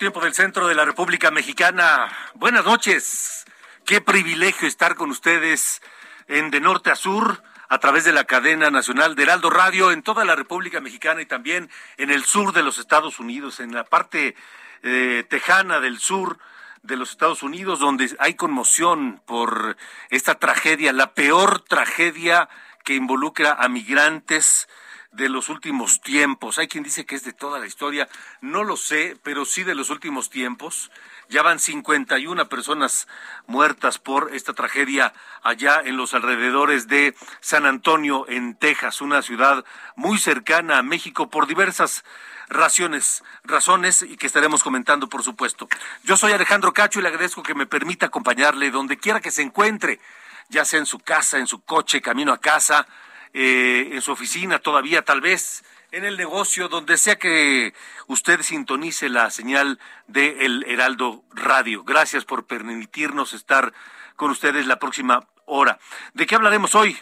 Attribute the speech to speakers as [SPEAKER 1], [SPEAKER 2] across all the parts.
[SPEAKER 1] Tiempo del centro de la República Mexicana. Buenas noches. Qué privilegio estar con ustedes en de norte a sur a través de la cadena nacional de Heraldo Radio en toda la República Mexicana y también en el sur de los Estados Unidos, en la parte eh, tejana del sur de los Estados Unidos, donde hay conmoción por esta tragedia, la peor tragedia que involucra a migrantes de los últimos tiempos. Hay quien dice que es de toda la historia, no lo sé, pero sí de los últimos tiempos. Ya van 51 personas muertas por esta tragedia allá en los alrededores de San Antonio, en Texas, una ciudad muy cercana a México por diversas razones, razones y que estaremos comentando, por supuesto. Yo soy Alejandro Cacho y le agradezco que me permita acompañarle donde quiera que se encuentre, ya sea en su casa, en su coche, camino a casa, eh, en su oficina todavía, tal vez en el negocio, donde sea que usted sintonice la señal de El Heraldo Radio. Gracias por permitirnos estar con ustedes la próxima hora. ¿De qué hablaremos hoy?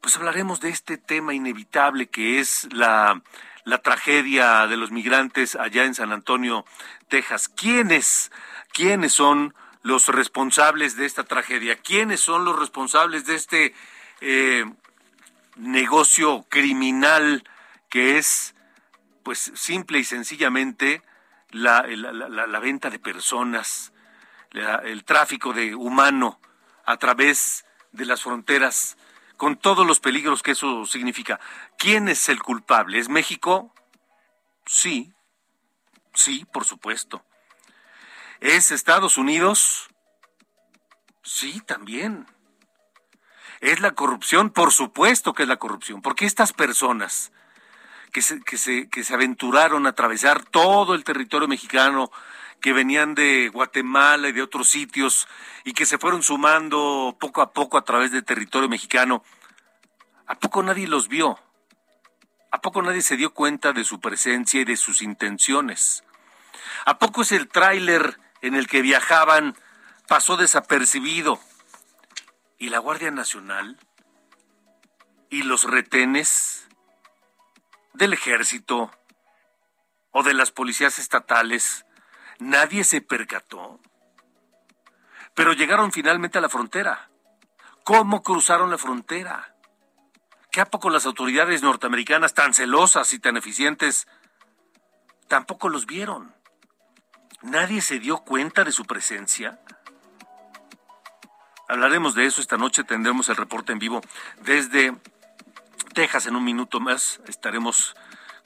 [SPEAKER 1] Pues hablaremos de este tema inevitable que es la, la tragedia de los migrantes allá en San Antonio, Texas. ¿Quiénes, quiénes son los responsables de esta tragedia? ¿Quiénes son los responsables de este eh, negocio criminal que es, pues, simple y sencillamente la, la, venta de personas, el tráfico de humano a través de las fronteras, con todos los peligros que eso significa. ¿Quién es el culpable? ¿Es México? Sí, sí, por supuesto. ¿Es Estados Unidos? Sí, también. ¿Es la corrupción? Por supuesto que es la corrupción, porque estas personas que se, que se, que se aventuraron a atravesar todo el territorio mexicano, que venían de Guatemala y de otros sitios y que se fueron sumando poco a poco a través del territorio mexicano, ¿a poco nadie los vio? ¿A poco nadie se dio cuenta de su presencia y de sus intenciones? ¿A poco es el tráiler en el que viajaban pasó desapercibido? ¿Y la Guardia Nacional? ¿Y los retenes del ejército o de las policías estatales? Nadie se percató. Pero llegaron finalmente a la frontera. ¿Cómo cruzaron la frontera? ¿Qué a poco las autoridades norteamericanas tan celosas y tan eficientes tampoco los vieron? ¿Nadie se dio cuenta de su presencia? Hablaremos de eso esta noche, tendremos el reporte en vivo desde Texas en un minuto más. Estaremos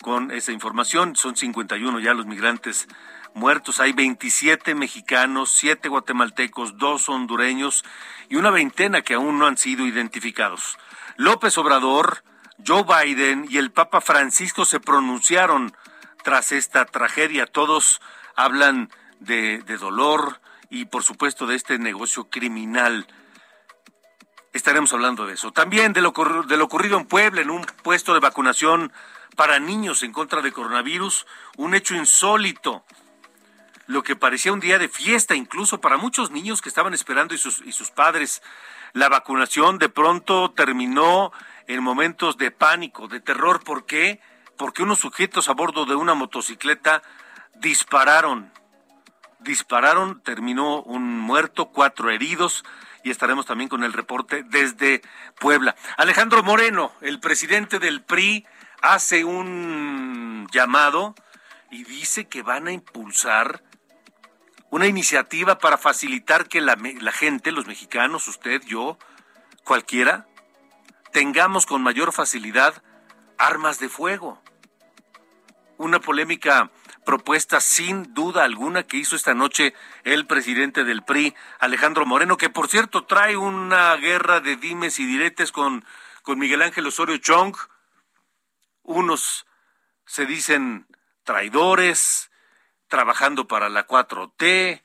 [SPEAKER 1] con esa información. Son 51 ya los migrantes muertos. Hay 27 mexicanos, 7 guatemaltecos, 2 hondureños y una veintena que aún no han sido identificados. López Obrador, Joe Biden y el Papa Francisco se pronunciaron tras esta tragedia. Todos hablan de, de dolor, y por supuesto de este negocio criminal. Estaremos hablando de eso. También de lo, de lo ocurrido en Puebla, en un puesto de vacunación para niños en contra de coronavirus, un hecho insólito. Lo que parecía un día de fiesta, incluso para muchos niños que estaban esperando y sus, y sus padres. La vacunación de pronto terminó en momentos de pánico, de terror. ¿Por qué? Porque unos sujetos a bordo de una motocicleta dispararon dispararon, terminó un muerto, cuatro heridos y estaremos también con el reporte desde Puebla. Alejandro Moreno, el presidente del PRI, hace un llamado y dice que van a impulsar una iniciativa para facilitar que la, gente, los mexicanos, usted, yo, cualquiera, tengamos con mayor facilidad armas de fuego. Una polémica propuesta sin duda alguna que hizo esta noche el presidente del PRI, Alejandro Moreno, que por cierto trae una guerra de dimes y diretes con, con Miguel Ángel Osorio Chong. Unos se dicen traidores, trabajando para la 4T,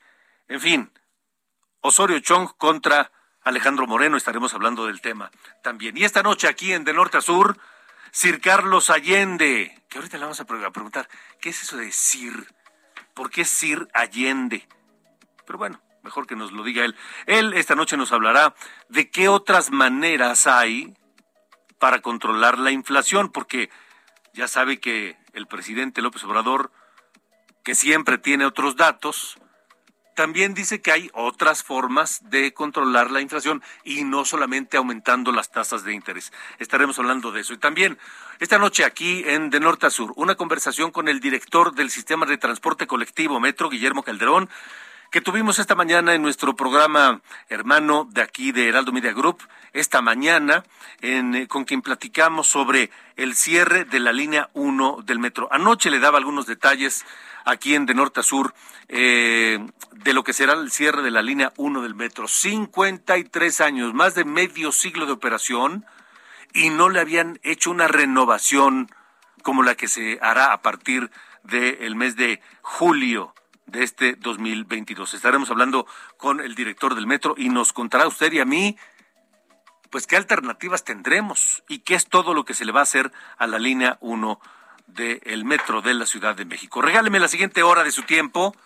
[SPEAKER 1] en fin, Osorio Chong contra Alejandro Moreno, estaremos hablando del tema también. Y esta noche aquí en De Norte a Sur, Sir Carlos Allende, que ahorita le vamos a preguntar, ¿qué es eso de Sir? ¿Por qué Sir Allende? Pero bueno, mejor que nos lo diga él. Él esta noche nos hablará de qué otras maneras hay para controlar la inflación, porque ya sabe que el presidente López Obrador, que siempre tiene otros datos, también dice que hay otras formas de controlar la inflación y no solamente aumentando las tasas de interés. Estaremos hablando de eso. Y también esta noche aquí en De Norte a Sur, una conversación con el director del sistema de transporte colectivo Metro, Guillermo Calderón, que tuvimos esta mañana en nuestro programa hermano de aquí de Heraldo Media Group, esta mañana, en, eh, con quien platicamos sobre el cierre de la línea 1 del metro. Anoche le daba algunos detalles aquí en de norte a sur eh, de lo que será el cierre de la línea 1 del metro. 53 años, más de medio siglo de operación y no le habían hecho una renovación como la que se hará a partir del mes de julio de este 2022. Estaremos hablando con el director del metro y nos contará usted y a mí pues qué alternativas tendremos y qué es todo lo que se le va a hacer a la línea 1 del metro de la Ciudad de México. Regáleme la siguiente hora de su tiempo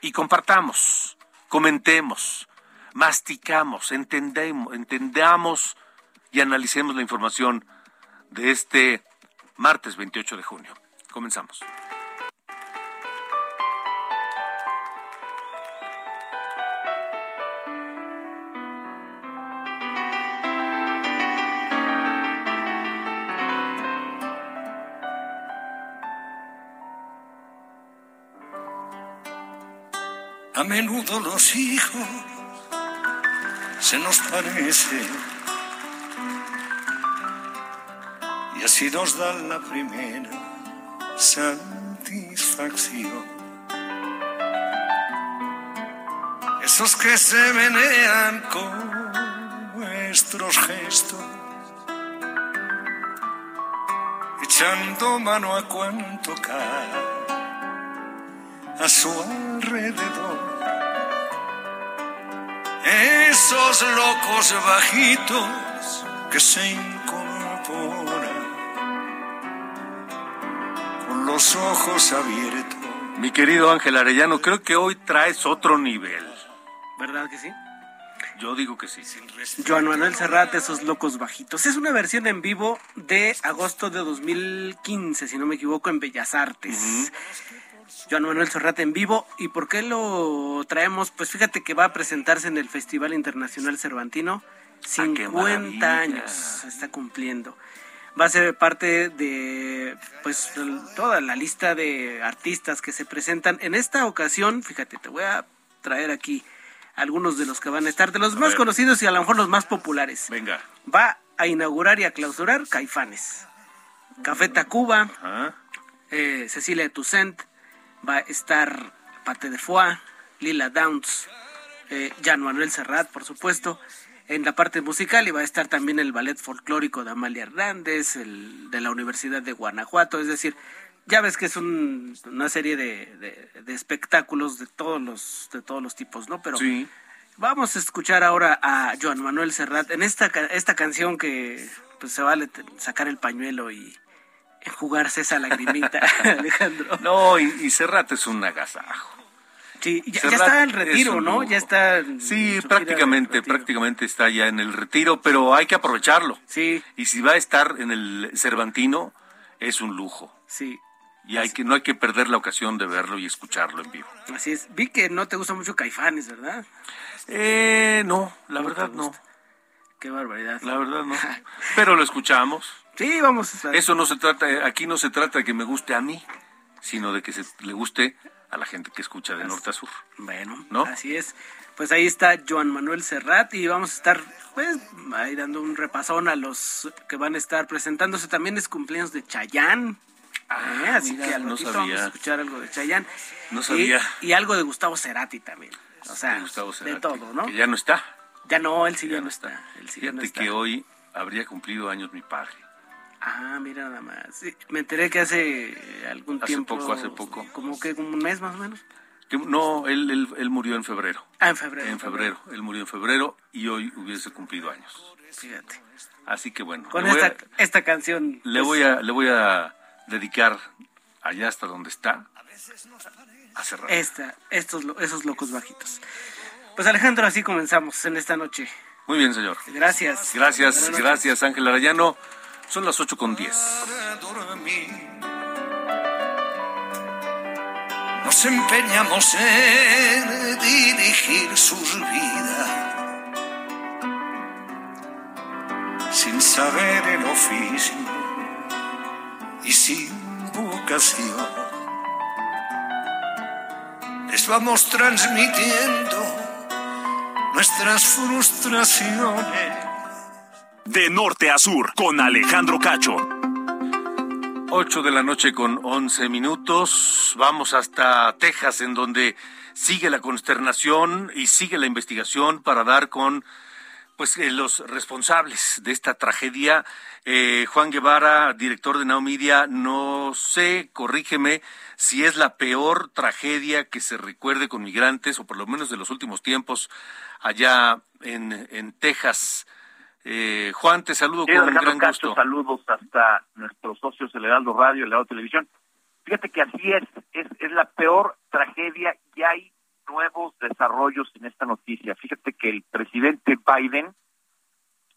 [SPEAKER 1] y compartamos, comentemos, masticamos, entendemos, entendamos y analicemos la información de este martes 28 de junio. Comenzamos.
[SPEAKER 2] A menudo los hijos se nos parecen y así nos dan la primera satisfacción. Esos que se menean con nuestros gestos, echando mano a cuanto cae a su alrededor. Esos locos bajitos que se incorporan con los ojos abiertos.
[SPEAKER 1] Mi querido Ángel Arellano, creo que hoy traes otro nivel.
[SPEAKER 3] ¿Verdad que sí?
[SPEAKER 1] Yo digo que sí.
[SPEAKER 3] Joan Manuel Serrat, esos locos bajitos. Es una versión en vivo de agosto de 2015, si no me equivoco, en Bellas Artes. Joan Manuel Serrat en vivo. ¿Y por qué lo traemos? Pues fíjate que va a presentarse en el Festival Internacional Cervantino. 50
[SPEAKER 1] Ah,
[SPEAKER 3] años está cumpliendo. Va a ser parte de pues toda la lista de artistas que se presentan. En esta ocasión, fíjate, te voy a traer aquí algunos de los que van a estar, de los más
[SPEAKER 1] ver.
[SPEAKER 3] conocidos y a lo mejor los más populares.
[SPEAKER 1] Venga.
[SPEAKER 3] Va a inaugurar y a clausurar Caifanes. Café Tacuba, eh, Cecilia Toussaint, va a estar Pate de Foix, Lila Downs, eh, Jan Manuel Serrat, por supuesto, en la parte musical y va a estar también el ballet folclórico de Amalia Hernández, el de la Universidad de Guanajuato, es decir, ya ves que es un- una serie de, de- de espectáculos de todos los de todos los tipos, ¿no? Pero
[SPEAKER 1] sí.
[SPEAKER 3] Vamos a escuchar ahora a Joan Manuel Serrat en esta, esta canción que pues, se vale sacar el pañuelo y enjugarse esa lagrimita, Alejandro.
[SPEAKER 1] No, y, y Serrat es un agasajo.
[SPEAKER 3] Sí, ya, está en retiro, ¿no? Ya está.
[SPEAKER 1] Sí, prácticamente, prácticamente está ya en el retiro, pero hay que aprovecharlo.
[SPEAKER 3] Sí,
[SPEAKER 1] Y si va a estar en el Cervantino, es un lujo.
[SPEAKER 3] sí.
[SPEAKER 1] y hay que no hay que perder la ocasión de verlo y escucharlo en vivo.
[SPEAKER 3] Así es. Vi que no te gusta mucho Caifanes, ¿verdad?
[SPEAKER 1] Eh, no, la
[SPEAKER 3] No
[SPEAKER 1] verdad no.
[SPEAKER 3] Qué barbaridad.
[SPEAKER 1] La verdad no. Pero lo escuchamos.
[SPEAKER 3] Sí, vamos. a-
[SPEAKER 1] Eso no se trata, aquí no se trata de que me guste a mí, sino de que se, le guste a la gente que escucha de norte a sur.
[SPEAKER 3] Bueno,
[SPEAKER 1] ¿No?
[SPEAKER 3] así es. Pues ahí está Joan Manuel Serrat y vamos a estar pues ahí dando un repasón a los que van a estar presentándose. También es cumpleaños de Chayán. así
[SPEAKER 1] mira,
[SPEAKER 3] que al
[SPEAKER 1] no
[SPEAKER 3] ratito
[SPEAKER 1] sabía.
[SPEAKER 3] vamos a escuchar algo de Chayán.
[SPEAKER 1] No sabía.
[SPEAKER 3] Y, y algo de Gustavo Cerati también. O sea,
[SPEAKER 1] de
[SPEAKER 3] todo, ¿no?
[SPEAKER 1] Que ya no está.
[SPEAKER 3] Ya no, él sí ya,
[SPEAKER 1] Ya
[SPEAKER 3] no está.
[SPEAKER 1] está.
[SPEAKER 3] Él sí ya no
[SPEAKER 1] Fíjate
[SPEAKER 3] está.
[SPEAKER 1] que hoy habría cumplido años mi padre.
[SPEAKER 3] Ah, mira nada más. Sí, me enteré que hace algún
[SPEAKER 1] Hace
[SPEAKER 3] tiempo.
[SPEAKER 1] poco, hace poco.
[SPEAKER 3] Como que como un mes más o menos.
[SPEAKER 1] Que- no, él, él, él murió en febrero.
[SPEAKER 3] Ah, en febrero.
[SPEAKER 1] En febrero. Él murió en febrero y hoy hubiese cumplido años.
[SPEAKER 3] Fíjate.
[SPEAKER 1] Así que bueno.
[SPEAKER 3] Con
[SPEAKER 1] a-
[SPEAKER 3] esta, esta canción.
[SPEAKER 1] Le
[SPEAKER 3] pues,
[SPEAKER 1] voy a, le voy a dedicar allá hasta donde está a cerrar.
[SPEAKER 3] esta, estos, esos locos bajitos. Pues Alejandro, así comenzamos en esta noche.
[SPEAKER 1] Muy bien, señor.
[SPEAKER 3] Gracias.
[SPEAKER 1] Gracias, gracias, Ángel Arayano. Son las ocho con diez.
[SPEAKER 2] para dormir. Nos empeñamos en dirigir sus vidas sin saber el oficio y sin vocación. Les vamos transmitiendo nuestras frustraciones.
[SPEAKER 4] De norte a sur, con Alejandro Cacho.
[SPEAKER 1] 8 de la noche con 11 minutos. Vamos hasta Texas, en donde sigue la consternación y sigue la investigación para dar con pues eh, los responsables de esta tragedia. Eh, Juan Guevara, director de Now no sé, corrígeme si es la peor tragedia que se recuerde con migrantes, o por lo menos de los últimos tiempos, allá en, en Texas. Eh, Juan, te saludo
[SPEAKER 5] Sí,
[SPEAKER 1] con
[SPEAKER 5] Alejandro
[SPEAKER 1] gran
[SPEAKER 5] Cacho,
[SPEAKER 1] gusto.
[SPEAKER 5] saludos hasta nuestros socios el Heraldo Radio, el Heraldo Televisión. Fíjate que así es, es, es la peor tragedia y hay nuevos desarrollos en esta noticia. Fíjate que el presidente Biden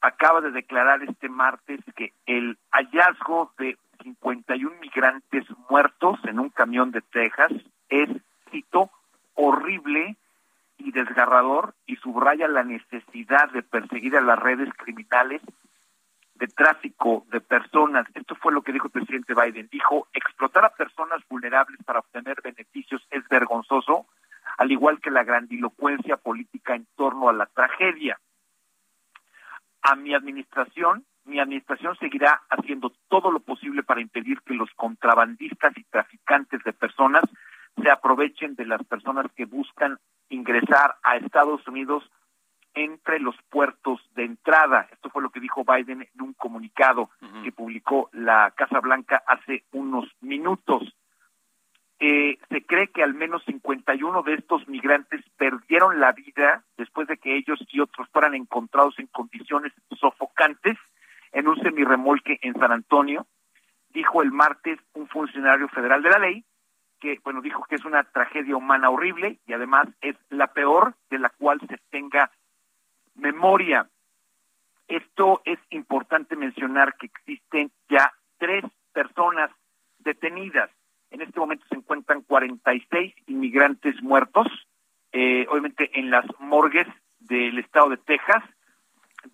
[SPEAKER 5] acaba de declarar este martes que el hallazgo de 51 migrantes muertos en un camión de Texas es, cito, horrible y desgarrador y subraya la necesidad de perseguir a las redes criminales de tráfico de personas. Esto fue lo que dijo el presidente Biden. Dijo, explotar a personas vulnerables para obtener beneficios es vergonzoso, al igual que la grandilocuencia política en torno a la tragedia. A mi administración, mi administración seguirá haciendo todo lo posible para impedir que los contrabandistas y traficantes de personas se aprovechen de las personas que buscan ingresar a Estados Unidos entre los puertos de entrada. Esto fue lo que dijo Biden en un comunicado que publicó la Casa Blanca hace unos minutos. Eh, se cree que al menos 51 de estos migrantes perdieron la vida después de que ellos y otros fueran encontrados en condiciones sofocantes en un semirremolque en San Antonio. Dijo el martes un funcionario federal de la ley que, bueno, dijo que es una tragedia humana horrible y además es la peor de la cual se tenga memoria. Esto es importante mencionar que existen ya tres personas detenidas. En este momento se encuentran 46 inmigrantes muertos, eh, obviamente en las morgues del estado de Texas.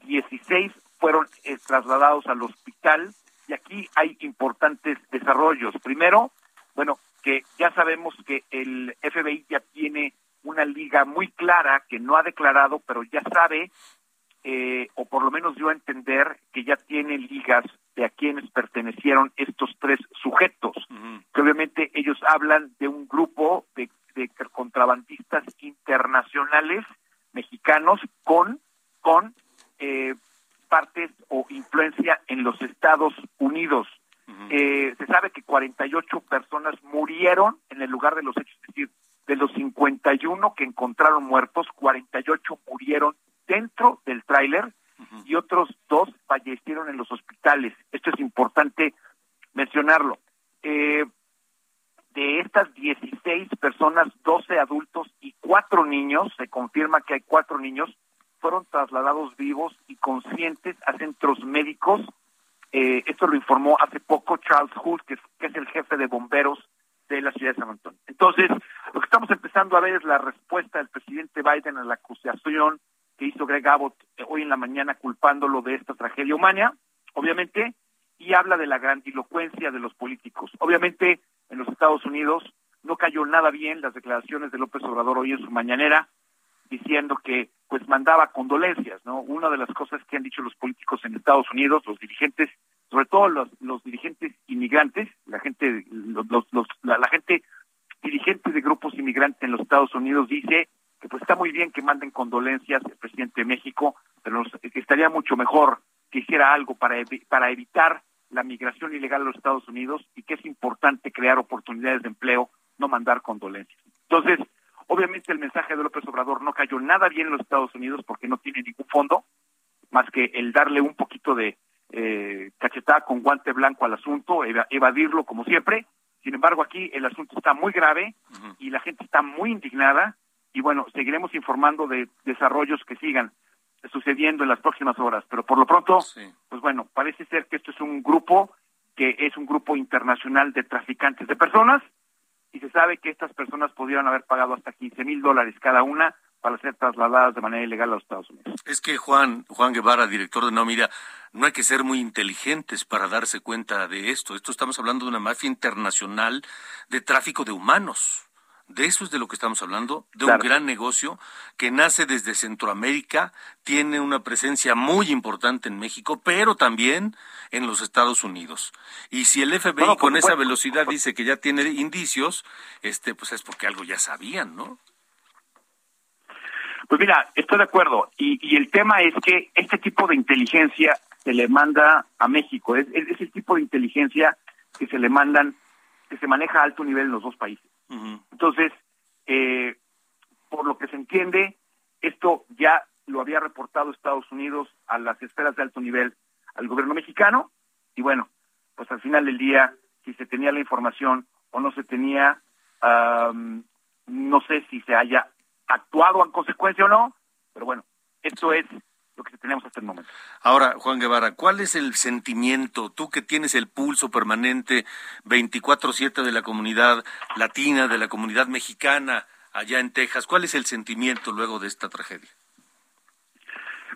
[SPEAKER 5] 16 fueron eh, trasladados al hospital y aquí hay importantes desarrollos. Primero, bueno, que ya sabemos que el FBI ya tiene una liga muy clara que no ha declarado, pero ya sabe, eh, o por lo menos dio a entender que ya tiene ligas de a quienes pertenecieron estos tres sujetos, que obviamente ellos hablan de un grupo de, de contrabandistas internacionales mexicanos con, con eh, partes o influencia en los Estados Unidos. Eh, se sabe que 48 personas murieron en el lugar de los hechos, es decir, de los 51 que encontraron muertos, 48 murieron dentro del tráiler y otros dos fallecieron en los hospitales. Esto es importante mencionarlo. Eh, de estas 16 personas, 12 adultos y cuatro niños, se confirma que hay cuatro niños, fueron trasladados vivos y conscientes a centros médicos Eh, esto lo informó hace poco Charles Hood, que es, que es el jefe de bomberos de la ciudad de San Antonio. Entonces, lo que estamos empezando a ver es la respuesta del presidente Biden a la acusación que hizo Greg Abbott eh, hoy en la mañana culpándolo de esta tragedia humana, obviamente, y habla de la grandilocuencia de los políticos. Obviamente, en los Estados Unidos no cayó nada bien las declaraciones de López Obrador hoy en su mañanera, diciendo que pues mandaba condolencias, ¿no? Una de las cosas que han dicho los políticos en Estados Unidos, los dirigentes, sobre todo los, los dirigentes inmigrantes, la gente, los, los, la, la gente dirigente de grupos inmigrantes en los Estados Unidos dice que pues está muy bien que manden condolencias el presidente de México, pero que estaría mucho mejor que hiciera algo para, para evitar la migración ilegal a los Estados Unidos y que es importante crear oportunidades de empleo, no mandar condolencias. Entonces, obviamente el mensaje de López Obrador no cayó nada bien en los Estados Unidos porque no tiene ningún fondo, más que el darle un poquito de eh, cachetada con guante blanco al asunto, evadirlo como siempre. Sin embargo, aquí el asunto está muy grave y la gente está muy indignada y bueno, seguiremos informando de desarrollos que sigan sucediendo en las próximas horas. Pero por lo pronto, pues bueno, parece ser que esto es un grupo que es un grupo internacional de traficantes de personas y se sabe que estas personas pudieron haber pagado hasta 15 mil dólares cada una para ser trasladadas de manera ilegal a los Estados Unidos.
[SPEAKER 1] Es que Juan, Juan Guevara, director de No, mira, no hay que ser muy inteligentes para darse cuenta de esto. Esto estamos hablando de una mafia internacional de tráfico de humanos. De eso es de lo que estamos hablando, de un gran negocio que nace desde Centroamérica, tiene una presencia muy importante en México, pero también en los Estados Unidos. Y si el FBI con esa velocidad dice que ya tiene indicios, este, pues es porque algo ya sabían, ¿no?
[SPEAKER 5] Pues mira, estoy de acuerdo. Y, y el tema es que este tipo de inteligencia se le manda a México. Es, es, el tipo de inteligencia que se le mandan, que se maneja a alto nivel en los dos países. Entonces, eh, por lo que se entiende, esto ya lo había reportado Estados Unidos a las esferas de alto nivel al gobierno mexicano y bueno, pues al final del día, si se tenía la información o no se tenía, no sé si se haya actuado en consecuencia o no, pero bueno, esto es lo que tenemos hasta el momento.
[SPEAKER 1] Ahora, Juan Guevara, ¿cuál es el sentimiento, tú que tienes el pulso permanente 24/7 de la comunidad latina, de la comunidad mexicana allá en Texas, cuál es el sentimiento luego de esta tragedia?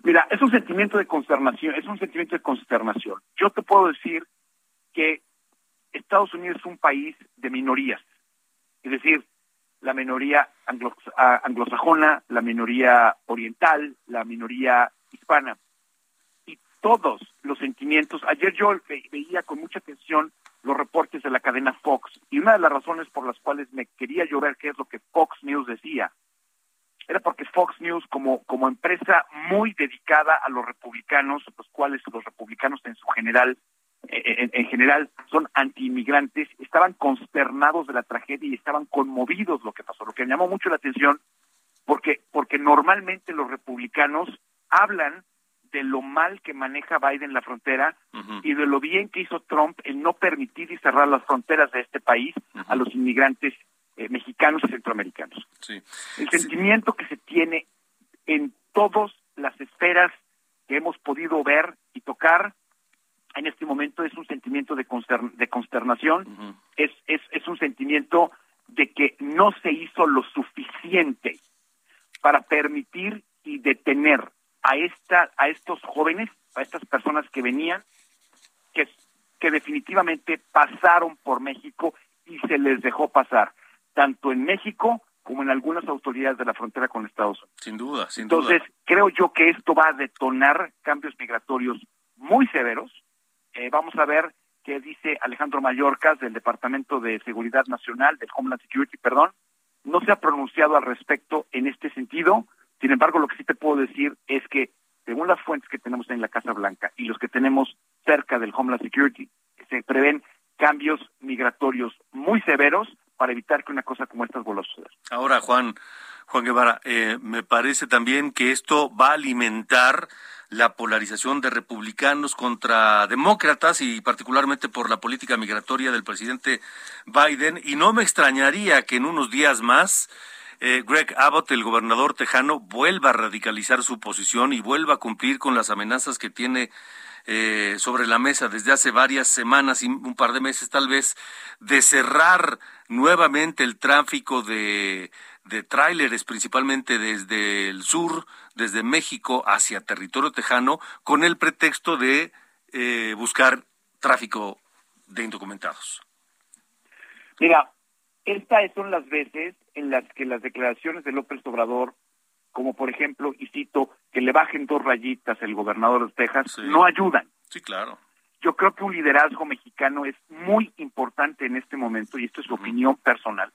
[SPEAKER 5] Mira, es un sentimiento de consternación, es un sentimiento de consternación. Yo te puedo decir que Estados Unidos es un país de minorías, es decir, la minoría anglosajona, la minoría oriental, la minoría hispana. Y todos los sentimientos, ayer yo veía con mucha atención los reportes de la cadena Fox y una de las razones por las cuales me quería ver qué es lo que Fox News decía era porque Fox News como como empresa muy dedicada a los republicanos, los cuales los republicanos en su general en, en, general son antiinmigrantes, estaban consternados de la tragedia y estaban conmovidos lo que pasó. Lo que me llamó mucho la atención porque porque normalmente los republicanos hablan de lo mal que maneja Biden la frontera y de lo bien que hizo Trump en no permitir y cerrar las fronteras de este país a los inmigrantes eh, mexicanos y centroamericanos. El sentimiento que se tiene en todas las esferas que hemos podido ver y tocar en este momento es un sentimiento de, de consternación, es, es, es un sentimiento de que no se hizo lo suficiente para permitir y detener a esta a estos jóvenes, a estas personas que venían que que definitivamente pasaron por México y se les dejó pasar, tanto en México como en algunas autoridades de la frontera con Estados Unidos.
[SPEAKER 1] Sin duda, sin
[SPEAKER 5] Entonces, creo yo que esto va a detonar cambios migratorios muy severos. Eh, vamos a ver qué dice Alejandro Mayorkas del Departamento de Seguridad Nacional, del Homeland Security, perdón. No se ha pronunciado al respecto en este sentido. Sin embargo, lo que sí te puedo decir es que, según las fuentes que tenemos en la Casa Blanca y los que tenemos cerca del Homeland Security, se prevén cambios migratorios muy severos para evitar que una cosa como esta vuelva a suceder.
[SPEAKER 1] Ahora, Juan, Juan Guevara, eh, me parece también que esto va a alimentar la polarización de republicanos contra demócratas y particularmente por la política migratoria del presidente Biden y no me extrañaría que en unos días más eh, Greg Abbott, el gobernador tejano, vuelva a radicalizar su posición y vuelva a cumplir con las amenazas que tiene eh, sobre la mesa desde hace varias semanas y un par de meses tal vez de cerrar nuevamente el tráfico de, de tráileres, principalmente desde el sur, desde México hacia territorio tejano, con el pretexto de eh, buscar tráfico de indocumentados.
[SPEAKER 5] Mira, estas son las veces en las que las declaraciones de López Obrador, como por ejemplo, y cito, que le bajen dos rayitas el gobernador de Texas, no ayudan.
[SPEAKER 1] Sí, claro.
[SPEAKER 5] Yo creo que un liderazgo mexicano es muy importante en este momento, y esto es su opinión personal.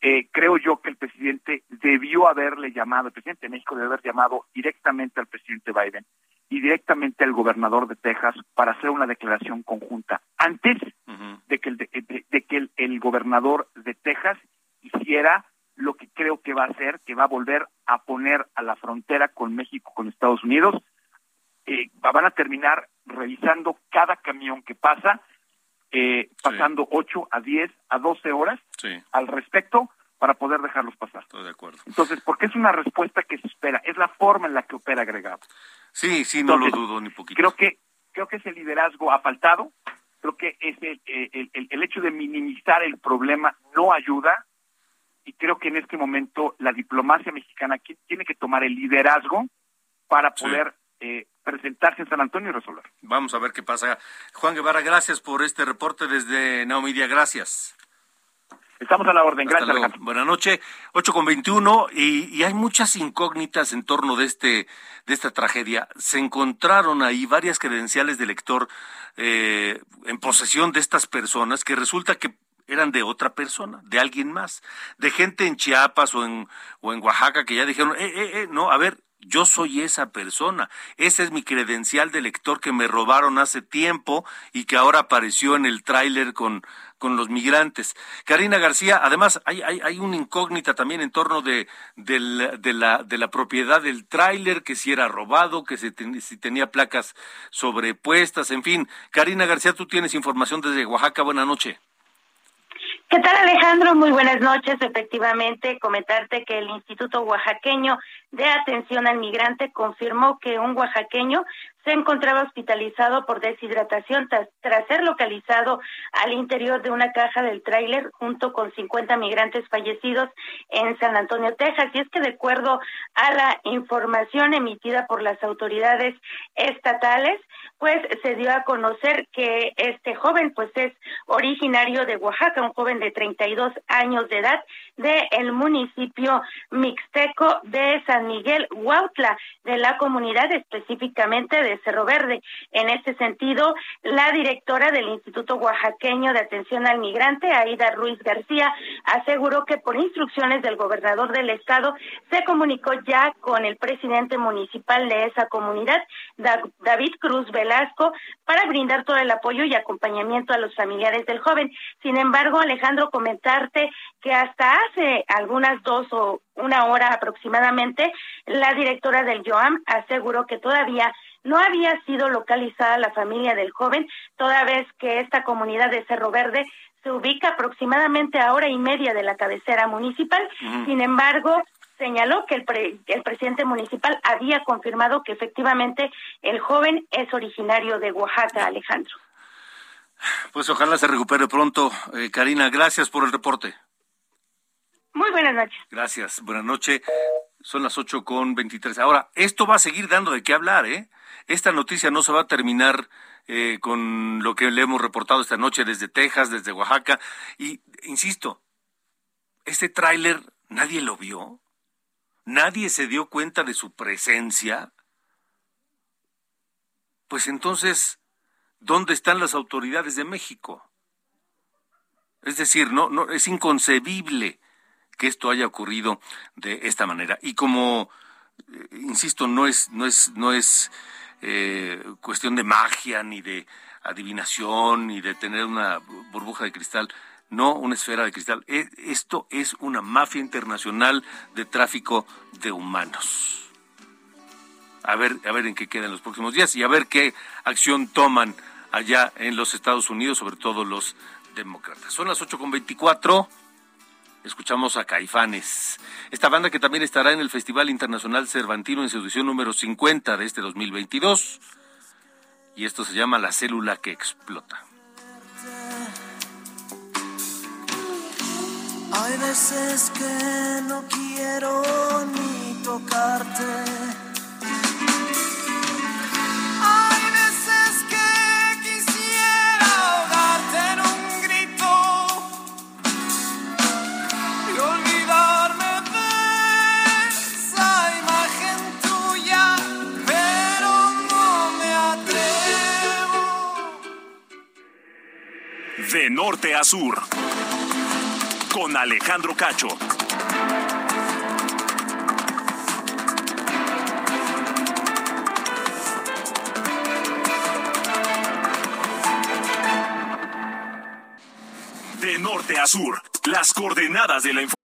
[SPEAKER 5] Eh, creo yo que el presidente debió haberle llamado, el presidente de México debe haber llamado directamente al presidente Biden y directamente al gobernador de Texas para hacer una declaración conjunta antes de que, el, de, que el, gobernador de Texas hiciera lo que creo que va a hacer, que va a volver a poner a la frontera con México, con Estados Unidos. Eh, van a terminar revisando cada camión que pasa, eh, pasando 8 a 10 a 12 horas al respecto para poder dejarlos pasar.
[SPEAKER 1] Estoy de acuerdo.
[SPEAKER 5] Entonces, porque es una respuesta que se espera, es la forma en la que opera agregado.
[SPEAKER 1] Sí, sí, no lo dudo ni poquito.
[SPEAKER 5] Creo que creo que ese liderazgo ha faltado. Creo que ese, el, el, hecho de minimizar el problema no ayuda. Y creo que en este momento la diplomacia mexicana tiene que tomar el liderazgo para poder eh, presentarse en San Antonio y resolver.
[SPEAKER 1] Vamos a ver qué pasa. Juan Guevara, gracias por este reporte desde Naomidia. Gracias.
[SPEAKER 5] Estamos a la orden. Gracias, Alejandro.
[SPEAKER 1] Buenas noches. 8 con 21 y, y, hay muchas incógnitas en torno de este de esta tragedia. Se encontraron ahí varias credenciales de lector eh, en posesión de estas personas que resulta que eran de otra persona, de alguien más, de gente en Chiapas o en o en Oaxaca que ya dijeron, eh, eh, eh, no, a ver, yo soy esa persona. Ese es mi credencial de lector que me robaron hace tiempo y que ahora apareció en el tráiler con, con los migrantes. Karina García, además hay, hay, hay una incógnita también en torno de, de, la, de la propiedad del tráiler, que si era robado, que si, si tenía placas sobrepuestas, en fin. Karina García, tú tienes información desde Oaxaca. Buenas noches.
[SPEAKER 6] ¿Qué tal Alejandro? Muy buenas noches. Efectivamente, comentarte que el Instituto Oaxaqueño de Atención al Migrante confirmó que un oaxaqueño se encontraba hospitalizado por deshidratación tras, ser localizado al interior de una caja del tráiler junto con 50 migrantes fallecidos en San Antonio, Texas. Y es que de acuerdo a la información emitida por las autoridades estatales, pues se dio a conocer que este joven pues es originario de Oaxaca, un joven de 32 años de edad del municipio mixteco de San Miguel Huautla, de la comunidad específicamente de Cerro Verde. En este sentido, la directora del Instituto Oaxaqueño de Atención al Migrante, Aida Ruiz García, aseguró que por instrucciones del gobernador del estado se comunicó ya con el presidente municipal de esa comunidad, David Cruz Velasco, para brindar todo el apoyo y acompañamiento a los familiares del joven. Sin embargo, Alejandro, comentarte que hasta hace algunas dos o una hora aproximadamente, la directora del YOAM aseguró que todavía no había sido localizada la familia del joven, toda vez que esta comunidad de Cerro Verde se ubica aproximadamente a hora y media de la cabecera municipal. Sin embargo, señaló que el, el presidente municipal había confirmado que efectivamente el joven es originario de Oaxaca, Alejandro.
[SPEAKER 1] Pues ojalá se recupere pronto. Eh, Karina, gracias por el reporte.
[SPEAKER 6] Muy buenas noches.
[SPEAKER 1] Gracias. Buenas noches. Son las ocho con veintitrés. Ahora, esto va a seguir dando de qué hablar, ¿eh? Esta noticia no se va a terminar eh, con lo que le hemos reportado esta noche desde Texas, desde Oaxaca. Y, insisto, este tráiler nadie lo vio. Nadie se dio cuenta de su presencia. Pues entonces, ¿dónde están las autoridades de México? Es decir, no, no, es inconcebible que esto haya ocurrido de esta manera. Y como, eh, insisto, no es, no es, no es eh, cuestión de magia, ni de adivinación, ni de tener una burbuja de cristal, no una esfera de cristal. E, esto es una mafia internacional de tráfico de humanos. A ver, a ver en qué quedan los próximos días y a ver qué acción toman allá en los Estados Unidos, sobre todo los demócratas. Son las 8.24 escuchamos a Caifanes. Esta banda que también estará en el Festival Internacional Cervantino en su edición número 50 de este 2022. Y esto se llama La célula que explota.
[SPEAKER 7] Hay veces que no quiero ni tocarte. Hay veces que quisiera ahogarte en un grito y olvidarme de esa imagen tuya, pero no me atrevo.
[SPEAKER 4] De norte a sur. Con Alejandro Cacho. De norte a sur, las coordenadas de la información.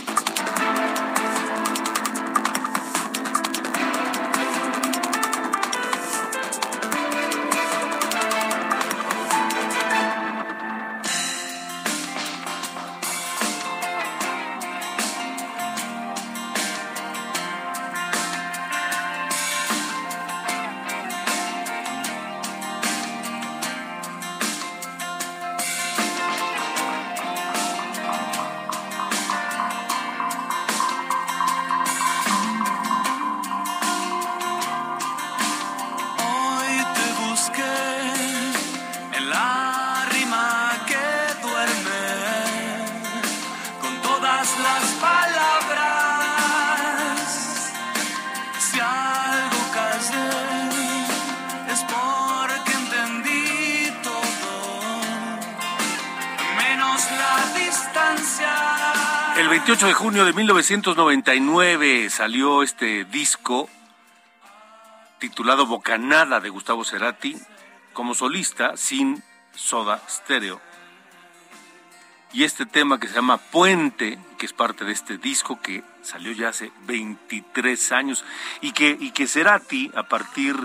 [SPEAKER 1] Junio de 1999 salió este disco titulado Bocanada de Gustavo Cerati como solista sin Soda Stereo. Y este tema que se llama Puente, que es parte de este disco que salió ya hace 23 años y que, y que Cerati a partir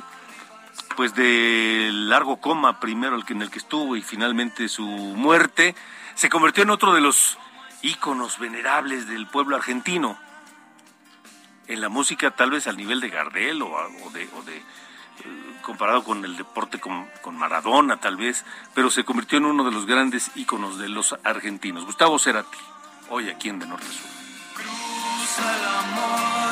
[SPEAKER 1] pues del largo coma primero en el que estuvo y finalmente su muerte se convirtió en otro de los íconos venerables del pueblo argentino en la música tal vez al nivel de Gardel o, de, eh, comparado con el deporte con, con Maradona tal vez, pero se convirtió en uno de los grandes íconos de los argentinos. Gustavo Cerati, hoy aquí en De Norte Sur.
[SPEAKER 7] Cruza el amor,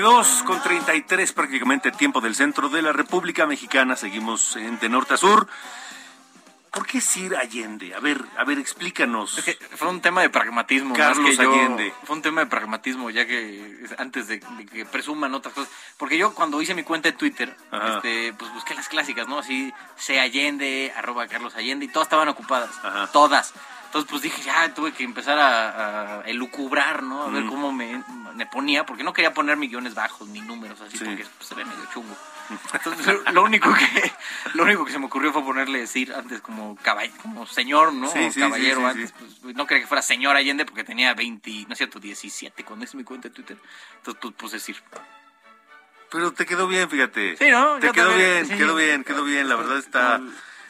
[SPEAKER 1] 32, con 33 prácticamente tiempo del centro de la República Mexicana. Seguimos en de norte a sur. ¿Por qué Sir Allende? A ver, a ver, explícanos.
[SPEAKER 8] Es que fue un tema de pragmatismo.
[SPEAKER 1] Carlos
[SPEAKER 8] yo-
[SPEAKER 1] Allende.
[SPEAKER 8] Fue un tema de pragmatismo, ya que antes de, de que presuman otras cosas. Porque yo cuando hice mi cuenta de Twitter, este, pues busqué las clásicas, ¿no? Así, C Allende, arroba Carlos Allende, y todas estaban ocupadas.
[SPEAKER 1] Ajá.
[SPEAKER 8] Todas. Entonces, pues dije, ya tuve que empezar a, a elucubrar, ¿no? A ver cómo me, me ponía, porque no quería poner ni guiones bajos ni números así,
[SPEAKER 1] Sí.
[SPEAKER 8] porque pues, se ve medio chungo. Entonces, lo único que lo único que se me ocurrió fue ponerle decir antes como caball como señor, ¿no?
[SPEAKER 1] Sí, sí,
[SPEAKER 8] caballero
[SPEAKER 1] sí, sí,
[SPEAKER 8] antes. Pues, no quería que fuera señor Allende porque tenía 20, no es cierto, 17 cuando hice mi cuenta de Twitter. Entonces pues puse decir.
[SPEAKER 1] Pero te quedó bien, fíjate.
[SPEAKER 8] Sí, ¿no?
[SPEAKER 1] Te
[SPEAKER 8] Yo
[SPEAKER 1] quedó
[SPEAKER 8] también,
[SPEAKER 1] bien,
[SPEAKER 8] sí.
[SPEAKER 1] quedó bien, quedó bien. La verdad está,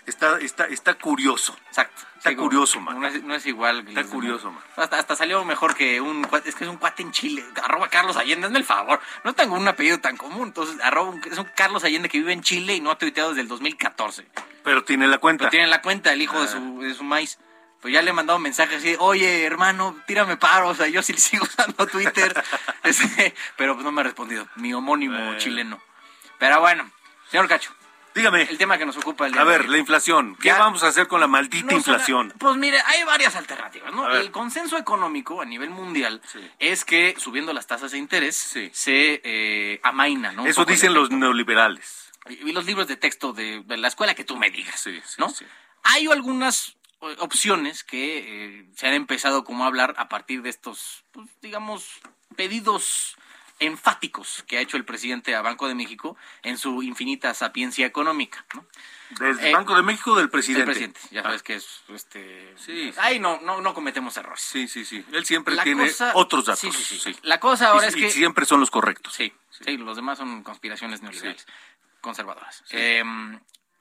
[SPEAKER 1] está, está, está curioso.
[SPEAKER 8] Exacto.
[SPEAKER 1] Está
[SPEAKER 8] Sí,
[SPEAKER 1] curioso, man.
[SPEAKER 8] No es, no es igual.
[SPEAKER 1] Está curioso, man.
[SPEAKER 8] Hasta, hasta salió mejor que un cuate, es que es un cuate en Chile, arroba Carlos Allende, hazme el favor. No tengo un apellido tan común, entonces arroba un- es un Carlos Allende que vive en Chile y no ha tuiteado desde el 2014.
[SPEAKER 1] Pero tiene la cuenta.
[SPEAKER 8] Pero tiene la cuenta el hijo de, su, de su maíz. Pues ya le he mandado mensajes así, oye, hermano, tírame paro, o sea, yo sí sigo usando Twitter. Este, pero pues no me ha respondido, mi homónimo chileno. Pero bueno, señor Cacho,
[SPEAKER 1] Dígame.
[SPEAKER 8] el tema que nos ocupa el día
[SPEAKER 1] A
[SPEAKER 8] de
[SPEAKER 1] ver,
[SPEAKER 8] hoy.
[SPEAKER 1] la inflación. ¿Qué
[SPEAKER 8] Ya-
[SPEAKER 1] vamos a hacer con la maldita
[SPEAKER 8] No,
[SPEAKER 1] inflación?
[SPEAKER 8] suena- pues mire, hay varias alternativas, ¿no? El consenso económico a nivel mundial
[SPEAKER 1] Sí.
[SPEAKER 8] es que subiendo las tasas de interés
[SPEAKER 1] Sí.
[SPEAKER 8] se eh, amaina, ¿no?
[SPEAKER 1] Eso dicen los neoliberales.
[SPEAKER 8] Y los libros de texto de, de la escuela que tú me digas,
[SPEAKER 1] Sí, sí,
[SPEAKER 8] ¿no? Hay algunas eh, opciones que eh, se han empezado como a hablar a partir de estos, pues, digamos, pedidos enfáticos que ha hecho el presidente a Banco de México en su infinita sapiencia económica, ¿no?
[SPEAKER 1] ¿Del
[SPEAKER 8] Eh,
[SPEAKER 1] Banco de México o del
[SPEAKER 8] El
[SPEAKER 1] presidente?
[SPEAKER 8] presidente, ya sabes que es, este...
[SPEAKER 1] Sí, sí.
[SPEAKER 8] Ahí no, no, no cometemos errores.
[SPEAKER 1] Sí, sí, sí. Él siempre
[SPEAKER 8] La
[SPEAKER 1] tiene
[SPEAKER 8] cosa-
[SPEAKER 1] otros datos.
[SPEAKER 8] sí, sí, sí. La cosa ahora
[SPEAKER 1] Y-
[SPEAKER 8] es
[SPEAKER 1] y
[SPEAKER 8] que...
[SPEAKER 1] siempre son los correctos.
[SPEAKER 8] Sí, sí, los demás son conspiraciones neoliberales, conservadoras. Eh,